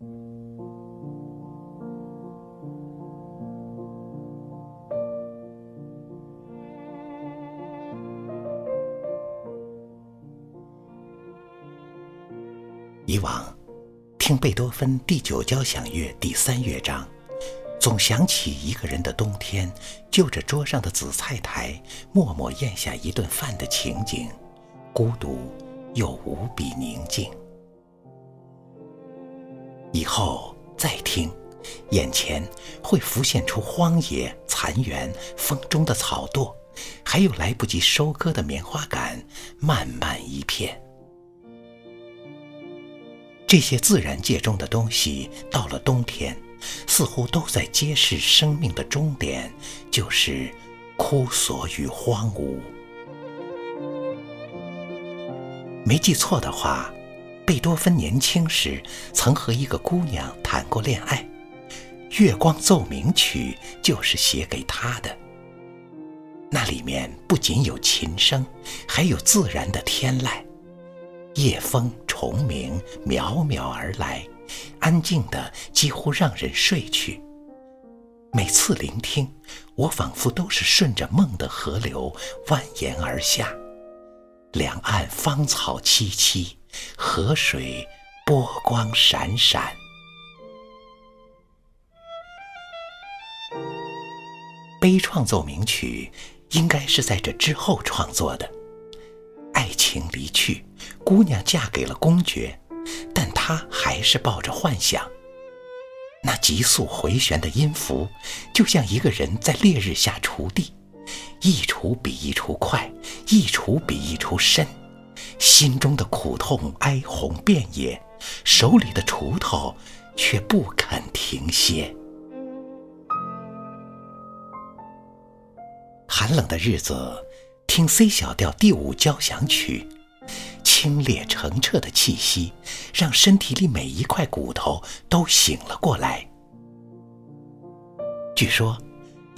以往听贝多芬第九交响乐第三乐章，总想起一个人的冬天，就着桌上的紫菜台，默默咽下一顿饭的情景，孤独又无比宁静。以后再听，眼前会浮现出荒野残垣、风中的草垛，还有来不及收割的棉花杆，漫漫一片。这些自然界中的东西，到了冬天，似乎都在揭示生命的终点，就是枯索与荒芜。没记错的话，贝多芬年轻时曾和一个姑娘谈过恋爱，《月光奏鸣曲》就是写给她的。那里面不仅有琴声，还有自然的天籁，夜风。虫鸣渺渺而来，安静的几乎让人睡去。每次聆听，我仿佛都是顺着梦的河流蜿蜒而下。两岸芳草萋萋，河水波光闪闪。悲怆奏鸣曲应该是在这之后创作的。爱情离去。姑娘嫁给了公爵，但她还是抱着幻想。那急速回旋的音符，就像一个人在烈日下锄地，一锄比一锄快，一锄比一锄深，心中的苦痛哀鸿遍野，手里的锄头却不肯停歇。寒冷的日子，听 C 小调第五交响曲。清冽澄澈的气息，让身体里每一块骨头都醒了过来。据说，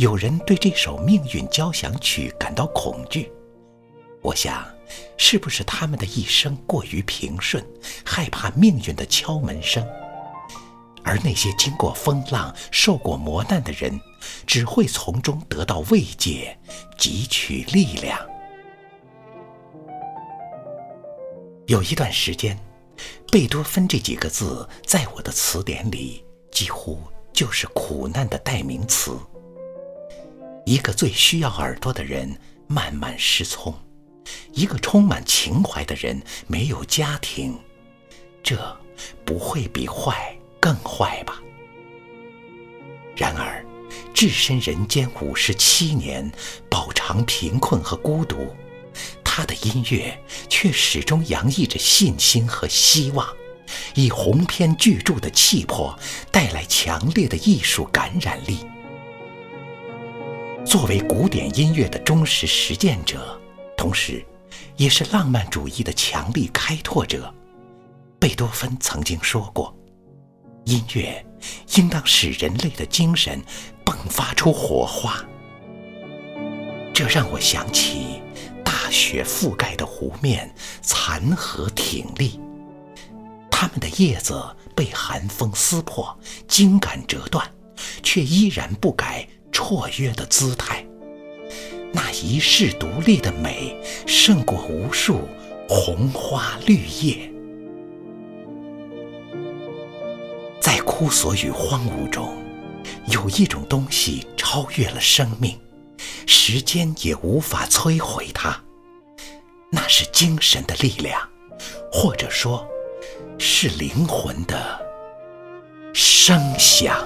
有人对这首命运交响曲感到恐惧。我想，是不是他们的一生过于平顺，害怕命运的敲门声？而那些经过风浪、受过磨难的人，只会从中得到慰藉，汲取力量。有一段时间，贝多芬这几个字在我的词典里几乎就是苦难的代名词。一个最需要耳朵的人慢慢失聪，一个充满情怀的人没有家庭，这不会比坏更坏吧？然而，置身人间五十七年，饱尝贫困和孤独。他的音乐却始终洋溢着信心和希望，以鸿篇巨著的气魄带来强烈的艺术感染力。作为古典音乐的忠实实践者，同时，也是浪漫主义的强力开拓者，贝多芬曾经说过：“音乐应当使人类的精神迸发出火花。”这让我想起大。雪覆盖的湖面，残荷挺立。它们的叶子被寒风撕破，茎杆折断，却依然不改绰约的姿态。那一世独立的美，胜过无数红花绿叶。在枯索与荒芜中，有一种东西超越了生命，时间也无法摧毁它。那是精神的力量，或者说，是灵魂的声响。